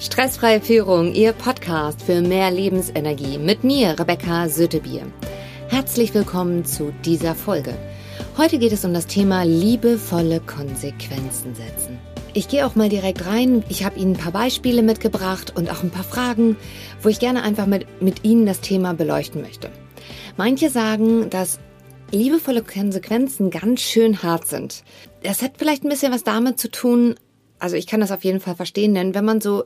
Stressfreie Führung, Ihr Podcast für mehr Lebensenergie mit mir, Rebecca Sötebier. Herzlich willkommen zu dieser Folge. Heute geht es um das Thema liebevolle Konsequenzen setzen. Ich gehe auch mal direkt rein. Ich habe Ihnen ein paar Beispiele mitgebracht und auch ein paar Fragen, wo ich gerne einfach mit, mit Ihnen das Thema beleuchten möchte. Manche sagen, dass liebevolle Konsequenzen ganz schön hart sind. Das hat vielleicht ein bisschen was damit zu tun, also ich kann das auf jeden Fall verstehen, denn wenn man so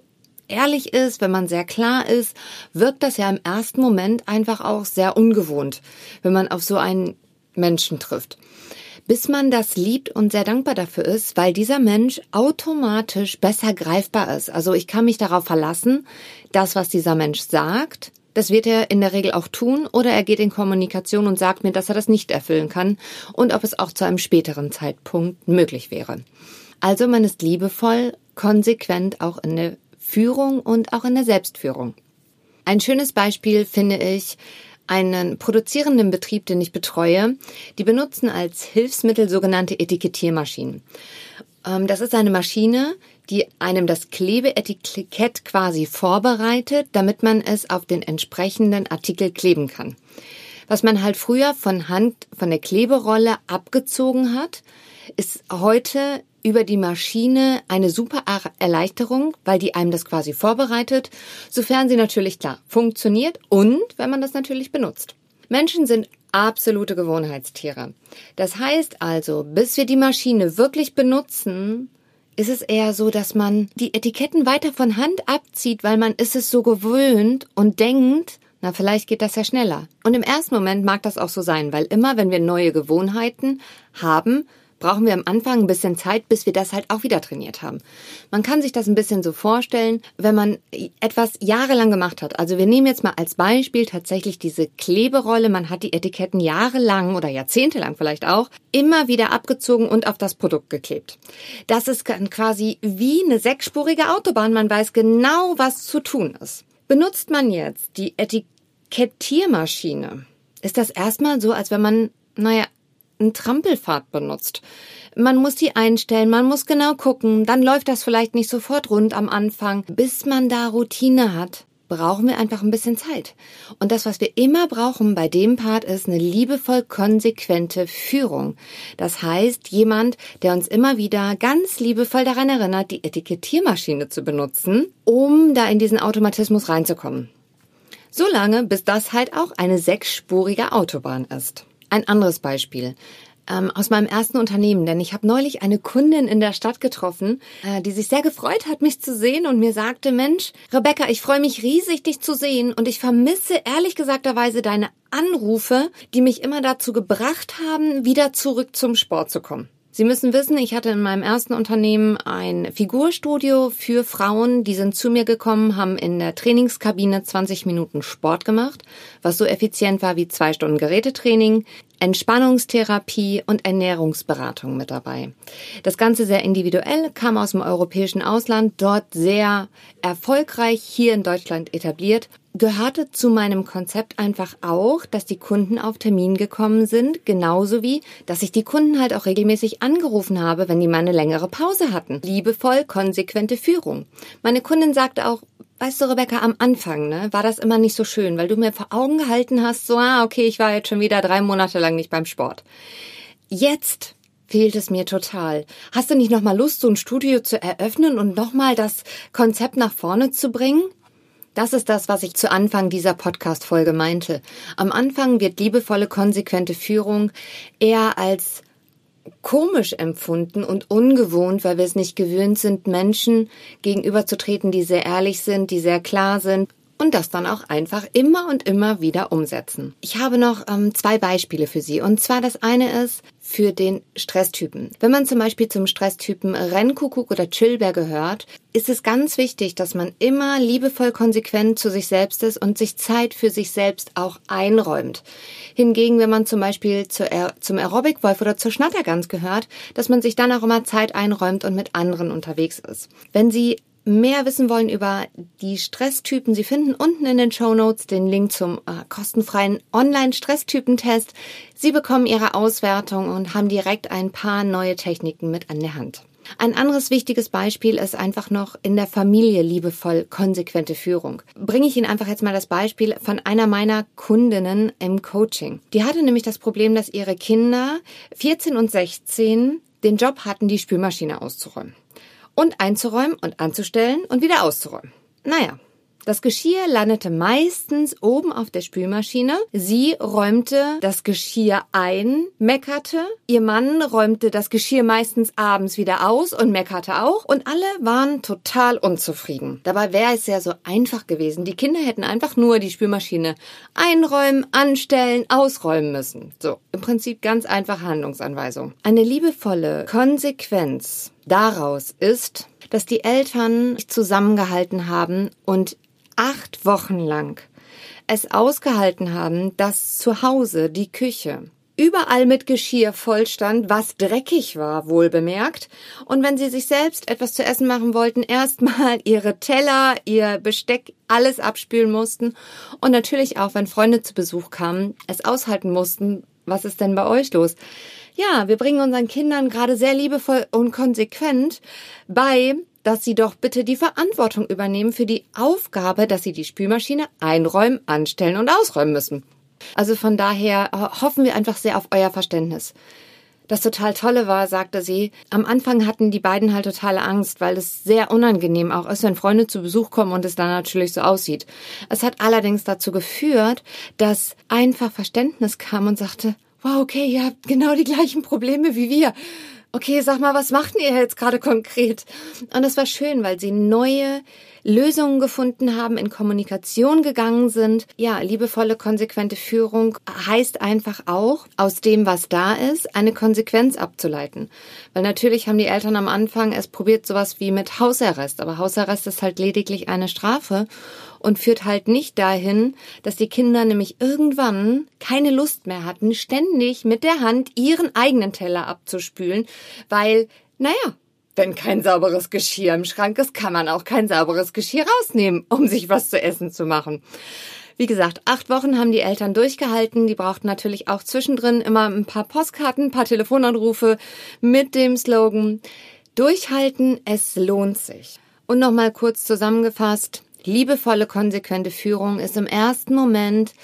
ehrlich ist, wenn man sehr klar ist, wirkt das ja im ersten Moment einfach auch sehr ungewohnt, wenn man auf so einen Menschen trifft. Bis man das liebt und sehr dankbar dafür ist, weil dieser Mensch automatisch besser greifbar ist. Also ich kann mich darauf verlassen, das, was dieser Mensch sagt, das wird er in der Regel auch tun oder er geht in Kommunikation und sagt mir, dass er das nicht erfüllen kann und ob es auch zu einem späteren Zeitpunkt möglich wäre. Also man ist liebevoll, konsequent auch in der Führung und auch in der Selbstführung. Ein schönes Beispiel finde ich einen produzierenden Betrieb, den ich betreue. Die benutzen als Hilfsmittel sogenannte Etikettiermaschinen. Ähm, das ist eine Maschine, die einem das Klebeetikett quasi vorbereitet, damit man es auf den entsprechenden Artikel kleben kann. Was man halt früher von Hand von der Kleberolle abgezogen hat, ist heute über die Maschine eine super Erleichterung, weil die einem das quasi vorbereitet, sofern sie natürlich klar funktioniert und wenn man das natürlich benutzt. Menschen sind absolute Gewohnheitstiere. Das heißt also, bis wir die Maschine wirklich benutzen, ist es eher so, dass man die Etiketten weiter von Hand abzieht, weil man ist es so gewöhnt und denkt, na, vielleicht geht das ja schneller. Und im ersten Moment mag das auch so sein, weil immer, wenn wir neue Gewohnheiten haben, brauchen wir am Anfang ein bisschen Zeit, bis wir das halt auch wieder trainiert haben. Man kann sich das ein bisschen so vorstellen, wenn man etwas jahrelang gemacht hat. Also wir nehmen jetzt mal als Beispiel tatsächlich diese Kleberolle. Man hat die Etiketten jahrelang oder jahrzehntelang vielleicht auch immer wieder abgezogen und auf das Produkt geklebt. Das ist quasi wie eine sechsspurige Autobahn. Man weiß genau, was zu tun ist. Benutzt man jetzt die Etikettiermaschine, ist das erstmal so, als wenn man, naja, ein Trampelfahrt benutzt. Man muss die einstellen, man muss genau gucken, dann läuft das vielleicht nicht sofort rund am Anfang. Bis man da Routine hat, brauchen wir einfach ein bisschen Zeit. Und das, was wir immer brauchen bei dem Part, ist eine liebevoll konsequente Führung. Das heißt, jemand, der uns immer wieder ganz liebevoll daran erinnert, die Etikettiermaschine zu benutzen, um da in diesen Automatismus reinzukommen. Solange, bis das halt auch eine sechsspurige Autobahn ist. Ein anderes Beispiel ähm, aus meinem ersten Unternehmen, denn ich habe neulich eine Kundin in der Stadt getroffen, äh, die sich sehr gefreut hat, mich zu sehen und mir sagte, Mensch, Rebecca, ich freue mich riesig, dich zu sehen und ich vermisse ehrlich gesagterweise deine Anrufe, die mich immer dazu gebracht haben, wieder zurück zum Sport zu kommen. Sie müssen wissen, ich hatte in meinem ersten Unternehmen ein Figurstudio für Frauen. Die sind zu mir gekommen, haben in der Trainingskabine 20 Minuten Sport gemacht, was so effizient war wie zwei Stunden Gerätetraining, Entspannungstherapie und Ernährungsberatung mit dabei. Das Ganze sehr individuell, kam aus dem europäischen Ausland, dort sehr erfolgreich hier in Deutschland etabliert gehörte zu meinem Konzept einfach auch, dass die Kunden auf Termin gekommen sind, genauso wie, dass ich die Kunden halt auch regelmäßig angerufen habe, wenn die mal eine längere Pause hatten. Liebevoll, konsequente Führung. Meine Kundin sagte auch, Weißt du, Rebecca, am Anfang, ne, war das immer nicht so schön, weil du mir vor Augen gehalten hast, so, ah, okay, ich war jetzt schon wieder drei Monate lang nicht beim Sport. Jetzt fehlt es mir total. Hast du nicht nochmal Lust, so ein Studio zu eröffnen und nochmal das Konzept nach vorne zu bringen? Das ist das, was ich zu Anfang dieser Podcast-Folge meinte. Am Anfang wird liebevolle, konsequente Führung eher als komisch empfunden und ungewohnt, weil wir es nicht gewöhnt sind, Menschen gegenüberzutreten, die sehr ehrlich sind, die sehr klar sind und das dann auch einfach immer und immer wieder umsetzen. Ich habe noch ähm, zwei Beispiele für Sie. Und zwar das eine ist für den Stresstypen. Wenn man zum Beispiel zum Stresstypen Rennkuckuck oder Chillbär gehört, ist es ganz wichtig, dass man immer liebevoll konsequent zu sich selbst ist und sich Zeit für sich selbst auch einräumt. Hingegen, wenn man zum Beispiel zu, zum Aerobic-Wolf oder zur Schnattergans gehört, dass man sich dann auch immer Zeit einräumt und mit anderen unterwegs ist. Wenn Sie mehr wissen wollen über die Stresstypen, Sie finden unten in den Show Notes den Link zum äh, kostenfreien Online-Stresstypentest. Sie bekommen Ihre Auswertung und haben direkt ein paar neue Techniken mit an der Hand. Ein anderes wichtiges Beispiel ist einfach noch in der Familie liebevoll konsequente Führung. Bringe ich Ihnen einfach jetzt mal das Beispiel von einer meiner Kundinnen im Coaching. Die hatte nämlich das Problem, dass ihre Kinder 14 und 16 den Job hatten, die Spülmaschine auszuräumen. Und einzuräumen und anzustellen und wieder auszuräumen. Naja, das Geschirr landete meistens oben auf der Spülmaschine. Sie räumte das Geschirr ein, meckerte. Ihr Mann räumte das Geschirr meistens abends wieder aus und meckerte auch. Und alle waren total unzufrieden. Dabei wäre es ja so einfach gewesen. Die Kinder hätten einfach nur die Spülmaschine einräumen, anstellen, ausräumen müssen. So, im Prinzip ganz einfache Handlungsanweisung. Eine liebevolle Konsequenz daraus ist, dass die Eltern zusammengehalten haben und acht Wochen lang es ausgehalten haben, dass zu Hause die Küche überall mit Geschirr vollstand, was dreckig war, wohl bemerkt. Und wenn sie sich selbst etwas zu essen machen wollten, erstmal ihre Teller, ihr Besteck, alles abspülen mussten. Und natürlich auch, wenn Freunde zu Besuch kamen, es aushalten mussten. Was ist denn bei euch los? Ja, wir bringen unseren Kindern gerade sehr liebevoll und konsequent bei, dass sie doch bitte die Verantwortung übernehmen für die Aufgabe, dass sie die Spülmaschine einräumen, anstellen und ausräumen müssen. Also von daher hoffen wir einfach sehr auf euer Verständnis. Das total Tolle war, sagte sie, am Anfang hatten die beiden halt totale Angst, weil es sehr unangenehm auch ist, wenn Freunde zu Besuch kommen und es dann natürlich so aussieht. Es hat allerdings dazu geführt, dass einfach Verständnis kam und sagte, wow, okay, ihr habt genau die gleichen Probleme wie wir okay, sag mal, was macht ihr jetzt gerade konkret? Und es war schön, weil sie neue Lösungen gefunden haben, in Kommunikation gegangen sind. Ja, liebevolle, konsequente Führung heißt einfach auch, aus dem, was da ist, eine Konsequenz abzuleiten. Weil natürlich haben die Eltern am Anfang es probiert, sowas wie mit Hausarrest. Aber Hausarrest ist halt lediglich eine Strafe und führt halt nicht dahin, dass die Kinder nämlich irgendwann keine Lust mehr hatten, ständig mit der Hand ihren eigenen Teller abzuspülen, weil, naja, wenn kein sauberes Geschirr im Schrank ist, kann man auch kein sauberes Geschirr rausnehmen, um sich was zu essen zu machen. Wie gesagt, acht Wochen haben die Eltern durchgehalten. Die brauchten natürlich auch zwischendrin immer ein paar Postkarten, ein paar Telefonanrufe mit dem Slogan Durchhalten, es lohnt sich. Und nochmal kurz zusammengefasst, liebevolle, konsequente Führung ist im ersten Moment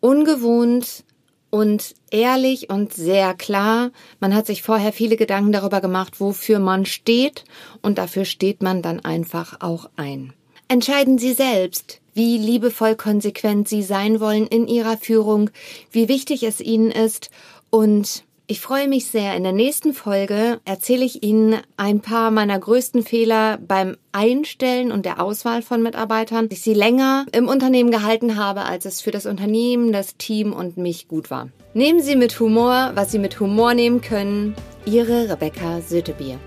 ungewohnt, und ehrlich und sehr klar. Man hat sich vorher viele Gedanken darüber gemacht, wofür man steht und dafür steht man dann einfach auch ein. Entscheiden Sie selbst, wie liebevoll konsequent Sie sein wollen in Ihrer Führung, wie wichtig es Ihnen ist und ich freue mich sehr. In der nächsten Folge erzähle ich Ihnen ein paar meiner größten Fehler beim Einstellen und der Auswahl von Mitarbeitern, ich sie länger im Unternehmen gehalten habe, als es für das Unternehmen, das Team und mich gut war. Nehmen Sie mit Humor, was Sie mit Humor nehmen können. Ihre Rebecca Sötebier.